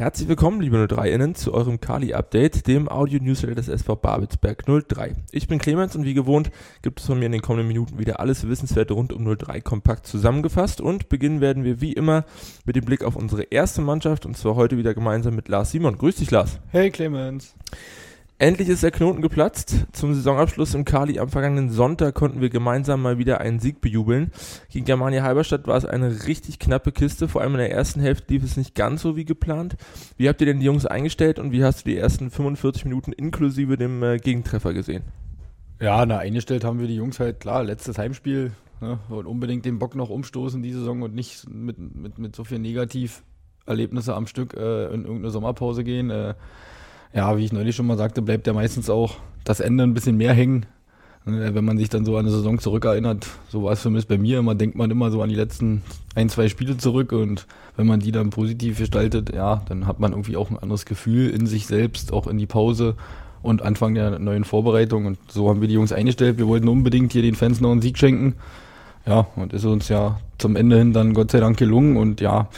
Herzlich willkommen, liebe 03innen, zu eurem Kali-Update, dem Audio-Newsletter des SV Babelsberg 03. Ich bin Clemens und wie gewohnt gibt es von mir in den kommenden Minuten wieder alles Wissenswerte rund um 03 kompakt zusammengefasst und beginnen werden wir wie immer mit dem Blick auf unsere erste Mannschaft und zwar heute wieder gemeinsam mit Lars Simon. Grüß dich, Lars. Hey, Clemens. Endlich ist der Knoten geplatzt. Zum Saisonabschluss im Kali am vergangenen Sonntag konnten wir gemeinsam mal wieder einen Sieg bejubeln. Gegen Germania Halberstadt war es eine richtig knappe Kiste. Vor allem in der ersten Hälfte lief es nicht ganz so wie geplant. Wie habt ihr denn die Jungs eingestellt und wie hast du die ersten 45 Minuten inklusive dem äh, Gegentreffer gesehen? Ja, na, eingestellt haben wir die Jungs halt, klar, letztes Heimspiel ne, und unbedingt den Bock noch umstoßen die Saison und nicht mit, mit, mit so viel Negativerlebnisse am Stück äh, in irgendeine Sommerpause gehen. Äh, ja, wie ich neulich schon mal sagte, bleibt ja meistens auch das Ende ein bisschen mehr hängen. Ne, wenn man sich dann so an eine Saison zurückerinnert, so war es mich bei mir immer, denkt man immer so an die letzten ein, zwei Spiele zurück und wenn man die dann positiv gestaltet, ja, dann hat man irgendwie auch ein anderes Gefühl in sich selbst, auch in die Pause und Anfang der neuen Vorbereitung und so haben wir die Jungs eingestellt. Wir wollten unbedingt hier den Fans noch einen Sieg schenken. Ja, und ist uns ja zum Ende hin dann Gott sei Dank gelungen und ja,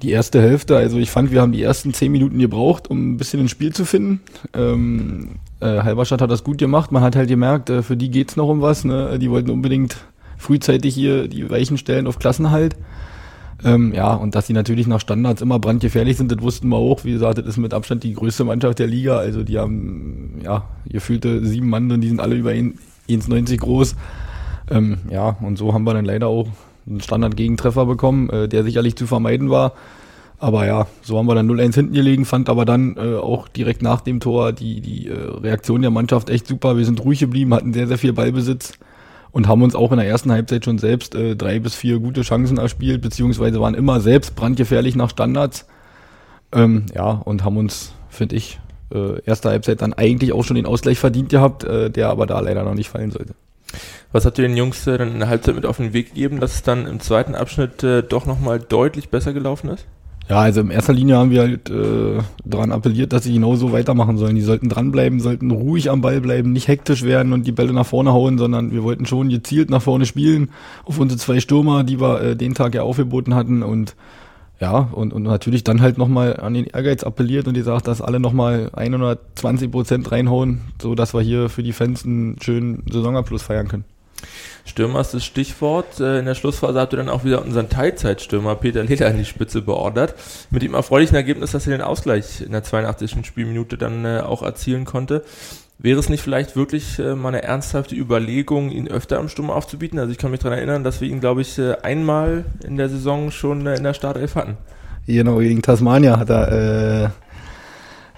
die erste Hälfte. Also ich fand, wir haben die ersten zehn Minuten gebraucht, um ein bisschen ins Spiel zu finden. Ähm, äh, Halberstadt hat das gut gemacht. Man hat halt gemerkt, äh, für die geht's noch um was. Ne? Die wollten unbedingt frühzeitig hier die Weichen stellen auf Klassenhalt. Ähm, ja, und dass sie natürlich nach Standards immer brandgefährlich sind, das wussten wir auch. Wie gesagt, das ist mit Abstand die größte Mannschaft der Liga. Also die haben, ja, gefühlte sieben Mann und die sind alle über 1,90 groß. Ähm, ja, und so haben wir dann leider auch einen Standard-Gegentreffer bekommen, äh, der sicherlich zu vermeiden war. Aber ja, so haben wir dann 0-1 hinten gelegen, fand aber dann äh, auch direkt nach dem Tor die, die äh, Reaktion der Mannschaft echt super. Wir sind ruhig geblieben, hatten sehr, sehr viel Ballbesitz und haben uns auch in der ersten Halbzeit schon selbst äh, drei bis vier gute Chancen erspielt, beziehungsweise waren immer selbst brandgefährlich nach Standards. Ähm, ja, und haben uns, finde ich, äh, erste Halbzeit dann eigentlich auch schon den Ausgleich verdient gehabt, äh, der aber da leider noch nicht fallen sollte. Was habt ihr den Jungs äh, dann in der Halbzeit mit auf den Weg gegeben, dass es dann im zweiten Abschnitt äh, doch nochmal deutlich besser gelaufen ist? Ja, also in erster Linie haben wir halt äh, daran appelliert, dass sie genauso weitermachen sollen. Die sollten dranbleiben, sollten ruhig am Ball bleiben, nicht hektisch werden und die Bälle nach vorne hauen, sondern wir wollten schon gezielt nach vorne spielen auf unsere zwei Stürmer, die wir äh, den Tag ja aufgeboten hatten und ja, und, und natürlich dann halt nochmal an den Ehrgeiz appelliert und gesagt, dass alle nochmal 120 Prozent reinhauen, so dass wir hier für die Fans einen schönen Saisonabschluss feiern können. Stürmer ist das Stichwort. Äh, in der Schlussphase habt ihr dann auch wieder unseren Teilzeitstürmer Peter Leder in die Spitze beordert. Mit dem erfreulichen Ergebnis, dass er den Ausgleich in der 82. Spielminute dann äh, auch erzielen konnte. Wäre es nicht vielleicht wirklich äh, mal eine ernsthafte Überlegung, ihn öfter am Sturm aufzubieten? Also ich kann mich daran erinnern, dass wir ihn, glaube ich, einmal in der Saison schon in der Startelf hatten. Genau, gegen Tasmania hat er, äh,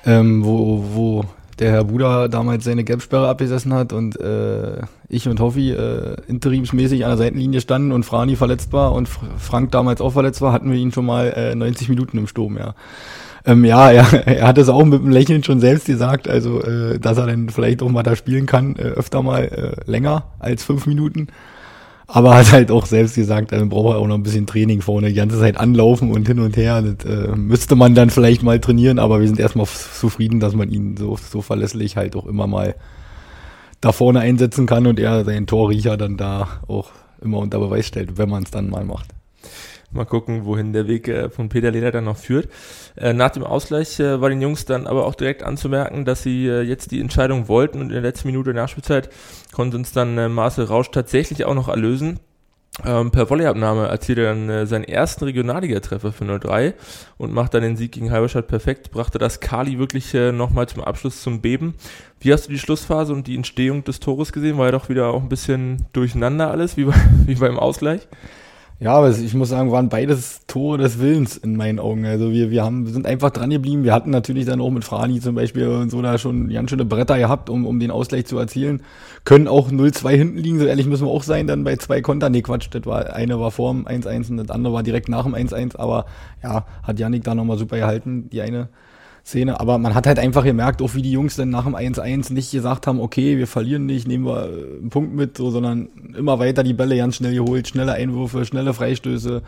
ähm, wo, wo der Herr Buda damals seine Gelbsperre abgesessen hat und äh, ich und Hoffi äh, interimsmäßig an der Seitenlinie standen und Frani verletzt war und Frank damals auch verletzt war, hatten wir ihn schon mal äh, 90 Minuten im Sturm, ja. Ähm, ja, er, er hat es auch mit einem Lächeln schon selbst gesagt, also äh, dass er dann vielleicht auch mal da spielen kann, äh, öfter mal äh, länger als fünf Minuten. Aber hat halt auch selbst gesagt, dann braucht er auch noch ein bisschen Training vorne, die ganze Zeit anlaufen und hin und her. Das äh, müsste man dann vielleicht mal trainieren, aber wir sind erstmal zufrieden, dass man ihn so, so verlässlich halt auch immer mal da vorne einsetzen kann und er seinen Torriecher dann da auch immer unter Beweis stellt, wenn man es dann mal macht. Mal gucken, wohin der Weg äh, von Peter Leder dann noch führt. Äh, nach dem Ausgleich äh, war den Jungs dann aber auch direkt anzumerken, dass sie jetzt die Entscheidung wollten und in der letzten Minute Nachspielzeit konnte uns dann Marcel Rausch tatsächlich auch noch erlösen. Ähm, per Volleyabnahme erzielt er dann äh, seinen ersten Regionalliga-Treffer für 03 und macht dann den Sieg gegen Halberstadt perfekt, brachte das Kali wirklich äh, nochmal zum Abschluss zum Beben. Wie hast du die Schlussphase und die Entstehung des Tores gesehen? War ja doch wieder auch ein bisschen durcheinander alles, wie, bei, wie beim Ausgleich? Ja, aber ich muss sagen, waren beides Tore des Willens in meinen Augen. Also wir, wir haben, sind einfach dran geblieben. Wir hatten natürlich dann auch mit Frani zum Beispiel und so da schon ganz schöne Bretter gehabt, um, um den Ausgleich zu erzielen. Können auch 0-2 hinten liegen, so ehrlich müssen wir auch sein, dann bei zwei Kontern. Nee, Quatsch, das war, eine war vor dem 1-1 und das andere war direkt nach dem 1-1, aber ja, hat Janik da nochmal super gehalten, die eine Szene. Aber man hat halt einfach gemerkt, auch wie die Jungs dann nach dem 1-1 nicht gesagt haben, okay, wir verlieren nicht, nehmen wir äh, einen Punkt mit, so, sondern immer weiter die Bälle ganz schnell geholt, schnelle Einwürfe, schnelle Freistöße.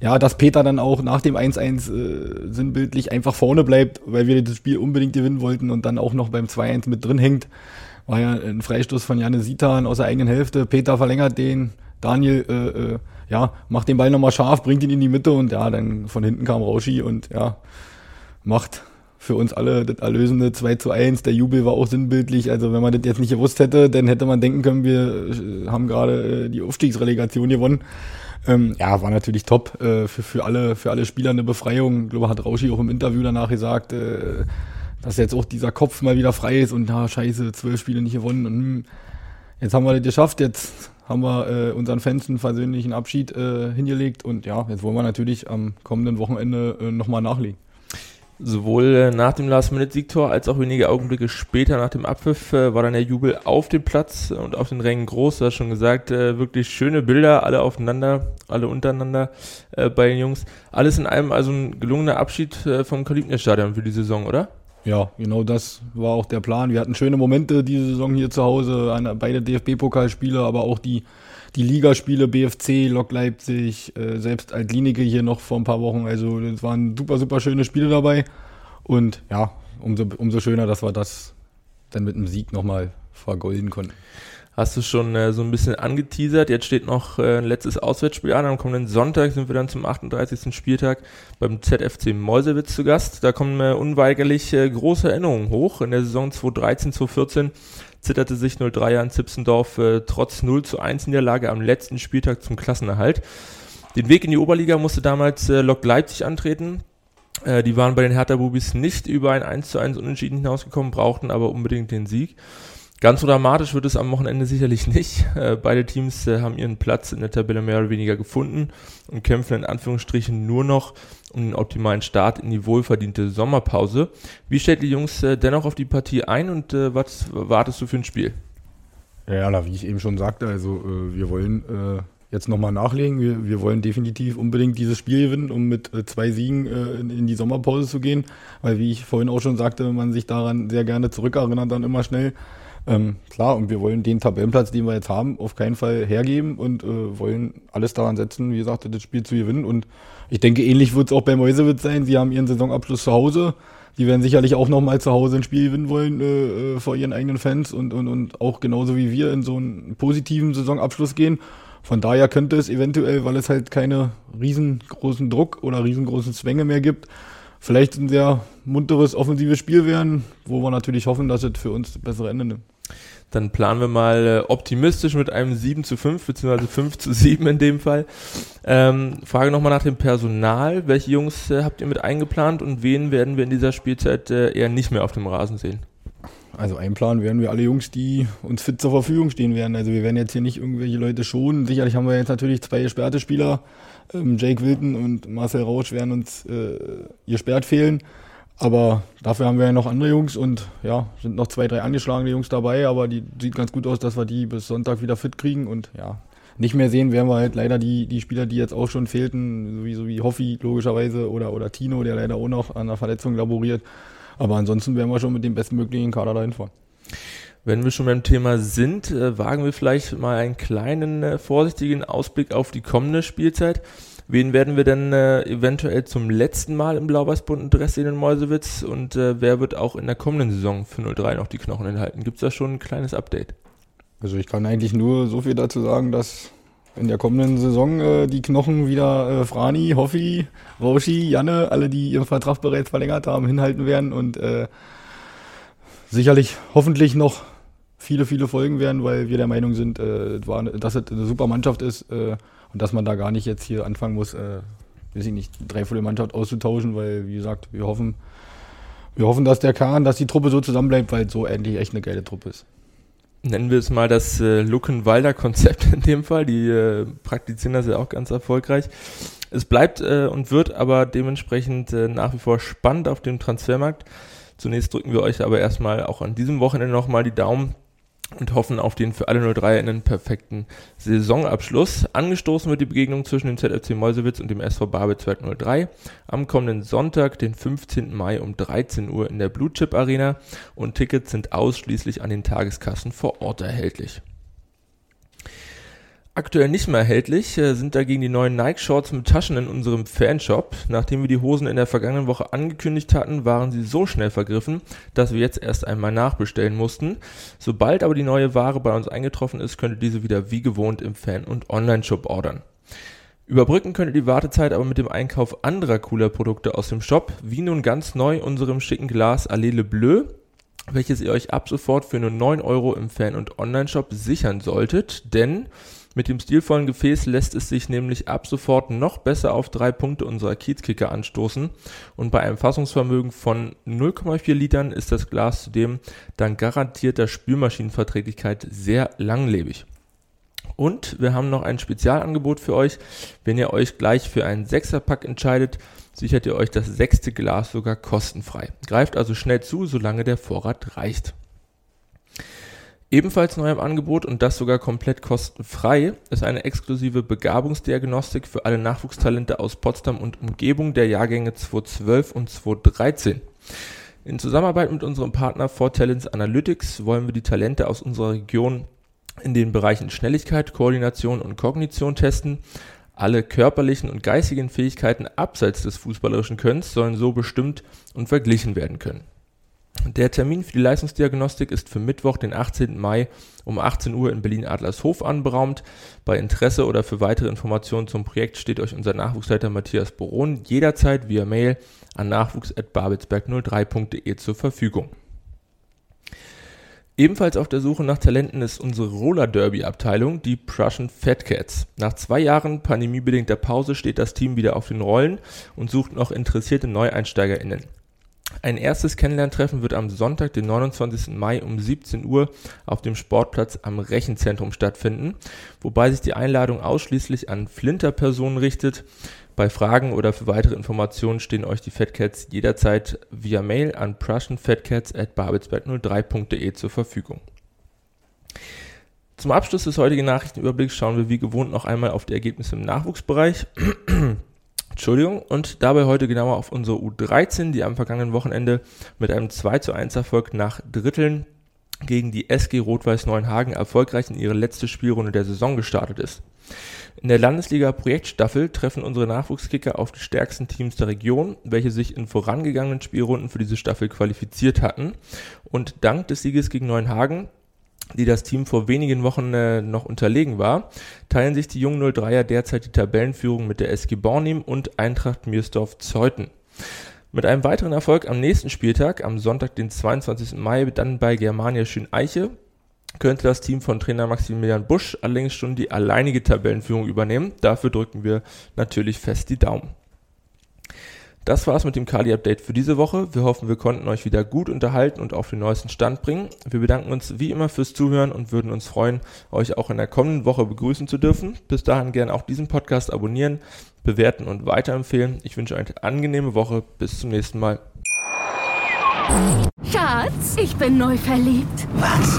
Ja, dass Peter dann auch nach dem 1-1 äh, sinnbildlich einfach vorne bleibt, weil wir das Spiel unbedingt gewinnen wollten und dann auch noch beim 2-1 mit drin hängt. War ja ein Freistoß von Janne Sitan aus der eigenen Hälfte. Peter verlängert den, Daniel äh, äh, ja, macht den Ball nochmal scharf, bringt ihn in die Mitte und ja, dann von hinten kam Rauschi und ja, macht für uns alle das erlösende 2 zu 1. Der Jubel war auch sinnbildlich. Also wenn man das jetzt nicht gewusst hätte, dann hätte man denken können, wir äh, haben gerade äh, die Aufstiegsrelegation gewonnen. Ähm, ja, war natürlich top äh, für, für, alle, für alle Spieler eine Befreiung. Ich glaube, hat Rauschi auch im Interview danach gesagt, äh, dass jetzt auch dieser Kopf mal wieder frei ist und da scheiße, zwölf Spiele nicht gewonnen. Und hm, jetzt haben wir das geschafft, jetzt haben wir äh, unseren Fans einen versöhnlichen Abschied äh, hingelegt und ja, jetzt wollen wir natürlich am kommenden Wochenende äh, nochmal nachlegen. Sowohl äh, nach dem Last-Minute-Siegtor als auch wenige Augenblicke später nach dem Abpfiff äh, war dann der Jubel auf dem Platz und auf den Rängen groß. Du hast schon gesagt, äh, wirklich schöne Bilder, alle aufeinander, alle untereinander bei den Jungs. Alles in allem also ein gelungener Abschied vom Kalibner-Stadion für die Saison, oder? Ja, genau das war auch der Plan. Wir hatten schöne Momente diese Saison hier zu Hause, beide DFB-Pokalspiele, aber auch die die Ligaspiele BFC, Lok Leipzig, äh, selbst Altlinike hier noch vor ein paar Wochen. Also es waren super, super schöne Spiele dabei. Und ja, umso, umso schöner, dass wir das dann mit einem Sieg nochmal vergolden konnten. Hast du schon äh, so ein bisschen angeteasert. Jetzt steht noch äh, ein letztes Auswärtsspiel an. Am kommenden Sonntag sind wir dann zum 38. Spieltag beim ZFC Mäusewitz zu Gast. Da kommen äh, unweigerlich äh, große Erinnerungen hoch. In der Saison 2013, 2014 zitterte sich 03 an Zipsendorf äh, trotz 0 zu 1 Niederlage am letzten Spieltag zum Klassenerhalt. Den Weg in die Oberliga musste damals äh, Lok Leipzig antreten. Äh, die waren bei den Hertha-Bubis nicht über ein 1 zu 1 Unentschieden hinausgekommen, brauchten aber unbedingt den Sieg. Ganz so dramatisch wird es am Wochenende sicherlich nicht. Äh, beide Teams äh, haben ihren Platz in der Tabelle mehr oder weniger gefunden und kämpfen in Anführungsstrichen nur noch um den optimalen Start in die wohlverdiente Sommerpause. Wie stellt die Jungs äh, dennoch auf die Partie ein und äh, was wartest du für ein Spiel? Ja, wie ich eben schon sagte, also äh, wir wollen äh, jetzt nochmal nachlegen. Wir, wir wollen definitiv unbedingt dieses Spiel gewinnen, um mit zwei Siegen in, in die Sommerpause zu gehen. Weil, wie ich vorhin auch schon sagte, man sich daran sehr gerne zurückerinnert dann immer schnell. Ähm, klar, und wir wollen den Tabellenplatz, den wir jetzt haben, auf keinen Fall hergeben und äh, wollen alles daran setzen, wie gesagt, das Spiel zu gewinnen. Und ich denke, ähnlich wird es auch bei Mäusewitz sein. Sie haben ihren Saisonabschluss zu Hause. Die werden sicherlich auch nochmal zu Hause ein Spiel gewinnen wollen äh, äh, vor ihren eigenen Fans und, und, und auch genauso wie wir in so einen positiven Saisonabschluss gehen. Von daher könnte es eventuell, weil es halt keine riesengroßen Druck oder riesengroßen Zwänge mehr gibt, vielleicht ein sehr munteres offensives Spiel werden, wo wir natürlich hoffen, dass es für uns das bessere Ende nimmt. Dann planen wir mal äh, optimistisch mit einem 7 zu 5, beziehungsweise 5 zu 7 in dem Fall. Ähm, Frage nochmal nach dem Personal. Welche Jungs äh, habt ihr mit eingeplant und wen werden wir in dieser Spielzeit äh, eher nicht mehr auf dem Rasen sehen? Also einplanen werden wir alle Jungs, die uns fit zur Verfügung stehen werden. Also wir werden jetzt hier nicht irgendwelche Leute schonen. Sicherlich haben wir jetzt natürlich zwei gesperrte Spieler. Ähm, Jake Wilton und Marcel Rausch werden uns äh, gesperrt fehlen. Aber dafür haben wir ja noch andere Jungs und ja, sind noch zwei, drei angeschlagene Jungs dabei, aber die sieht ganz gut aus, dass wir die bis Sonntag wieder fit kriegen und ja, nicht mehr sehen werden wir halt leider die, die Spieler, die jetzt auch schon fehlten, so wie Hoffi logischerweise oder, oder Tino, der leider auch noch an einer Verletzung laboriert. Aber ansonsten werden wir schon mit dem bestmöglichen Kader dahin fahren. Wenn wir schon beim Thema sind, äh, wagen wir vielleicht mal einen kleinen äh, vorsichtigen Ausblick auf die kommende Spielzeit. Wen werden wir denn äh, eventuell zum letzten Mal im blau-weiß-bunten Dress sehen in Mäusewitz und äh, wer wird auch in der kommenden Saison für 03 noch die Knochen enthalten? Gibt es da schon ein kleines Update? Also ich kann eigentlich nur so viel dazu sagen, dass in der kommenden Saison die Knochen wieder Frani, Hoffi, Rauschi, Janne, alle, die ihren Vertrag bereits verlängert haben, hinhalten werden und sicherlich hoffentlich noch viele, viele Folgen werden, weil wir der Meinung sind, äh, dass es eine super Mannschaft ist. Äh, und dass man da gar nicht jetzt hier anfangen muss, äh, weiß ich nicht, drei volle Mannschaft auszutauschen, weil, wie gesagt, wir hoffen, wir hoffen, dass der Kahn, dass die Truppe so zusammenbleibt, weil so endlich echt eine geile Truppe ist. Nennen wir es mal das äh, Luckenwalder-Konzept in dem Fall. Die äh, praktizieren das ja auch ganz erfolgreich. Es bleibt äh, und wird aber dementsprechend äh, nach wie vor spannend auf dem Transfermarkt. Zunächst drücken wir euch aber erstmal auch an diesem Wochenende nochmal die Daumen, und hoffen auf den für alle 03 einen perfekten Saisonabschluss. Angestoßen wird die Begegnung zwischen dem ZFC Mäusewitz und dem SV Babel 203 am kommenden Sonntag, den 15. Mai um 13 Uhr in der Blue Chip Arena und Tickets sind ausschließlich an den Tageskassen vor Ort erhältlich. Aktuell nicht mehr erhältlich äh, sind dagegen die neuen Nike Shorts mit Taschen in unserem Fanshop. Nachdem wir die Hosen in der vergangenen Woche angekündigt hatten, waren sie so schnell vergriffen, dass wir jetzt erst einmal nachbestellen mussten. Sobald aber die neue Ware bei uns eingetroffen ist, könnt ihr diese wieder wie gewohnt im Fan- und Online-Shop ordern. Überbrücken könnt ihr die Wartezeit aber mit dem Einkauf anderer cooler Produkte aus dem Shop, wie nun ganz neu unserem schicken Glas Allele Bleu, welches ihr euch ab sofort für nur 9 Euro im Fan- und Online-Shop sichern solltet, denn mit dem stilvollen Gefäß lässt es sich nämlich ab sofort noch besser auf drei Punkte unserer Kiezkicker anstoßen und bei einem Fassungsvermögen von 0,4 Litern ist das Glas zudem dank garantierter Spülmaschinenverträglichkeit sehr langlebig. Und wir haben noch ein Spezialangebot für euch. Wenn ihr euch gleich für einen Sechserpack entscheidet, sichert ihr euch das sechste Glas sogar kostenfrei. Greift also schnell zu, solange der Vorrat reicht. Ebenfalls neu im Angebot und das sogar komplett kostenfrei ist eine exklusive Begabungsdiagnostik für alle Nachwuchstalente aus Potsdam und Umgebung der Jahrgänge 2012 und 2013. In Zusammenarbeit mit unserem Partner For Talents Analytics wollen wir die Talente aus unserer Region in den Bereichen Schnelligkeit, Koordination und Kognition testen. Alle körperlichen und geistigen Fähigkeiten abseits des fußballerischen Könns sollen so bestimmt und verglichen werden können. Der Termin für die Leistungsdiagnostik ist für Mittwoch, den 18. Mai um 18 Uhr in Berlin-Adlershof anberaumt. Bei Interesse oder für weitere Informationen zum Projekt steht euch unser Nachwuchsleiter Matthias Boron jederzeit via Mail an nachwuchs.babelsberg03.de zur Verfügung. Ebenfalls auf der Suche nach Talenten ist unsere Roller Derby Abteilung, die Prussian Fat Cats. Nach zwei Jahren pandemiebedingter Pause steht das Team wieder auf den Rollen und sucht noch interessierte NeueinsteigerInnen. Ein erstes Kennenlerntreffen wird am Sonntag, den 29. Mai um 17 Uhr auf dem Sportplatz am Rechenzentrum stattfinden, wobei sich die Einladung ausschließlich an Flinter-Personen richtet. Bei Fragen oder für weitere Informationen stehen euch die Fatcats jederzeit via Mail an prussianfatcats.babelsberg03.de zur Verfügung. Zum Abschluss des heutigen Nachrichtenüberblicks schauen wir wie gewohnt noch einmal auf die Ergebnisse im Nachwuchsbereich. Entschuldigung, und dabei heute genauer auf unsere U13, die am vergangenen Wochenende mit einem 2 zu 1 Erfolg nach Dritteln gegen die SG Rot-Weiß Neuenhagen erfolgreich in ihre letzte Spielrunde der Saison gestartet ist. In der Landesliga Projektstaffel treffen unsere Nachwuchskicker auf die stärksten Teams der Region, welche sich in vorangegangenen Spielrunden für diese Staffel qualifiziert hatten. Und dank des Sieges gegen Neuenhagen die das Team vor wenigen Wochen äh, noch unterlegen war, teilen sich die jungen 03er derzeit die Tabellenführung mit der SG Bornim und Eintracht Miersdorf-Zeuthen. Mit einem weiteren Erfolg am nächsten Spieltag, am Sonntag, den 22. Mai, dann bei Germania Schön-Eiche, könnte das Team von Trainer Maximilian Busch allerdings schon die alleinige Tabellenführung übernehmen. Dafür drücken wir natürlich fest die Daumen. Das war's mit dem Kali-Update für diese Woche. Wir hoffen, wir konnten euch wieder gut unterhalten und auf den neuesten Stand bringen. Wir bedanken uns wie immer fürs Zuhören und würden uns freuen, euch auch in der kommenden Woche begrüßen zu dürfen. Bis dahin gerne auch diesen Podcast abonnieren, bewerten und weiterempfehlen. Ich wünsche euch eine angenehme Woche. Bis zum nächsten Mal. Schatz, ich bin neu verliebt. Was?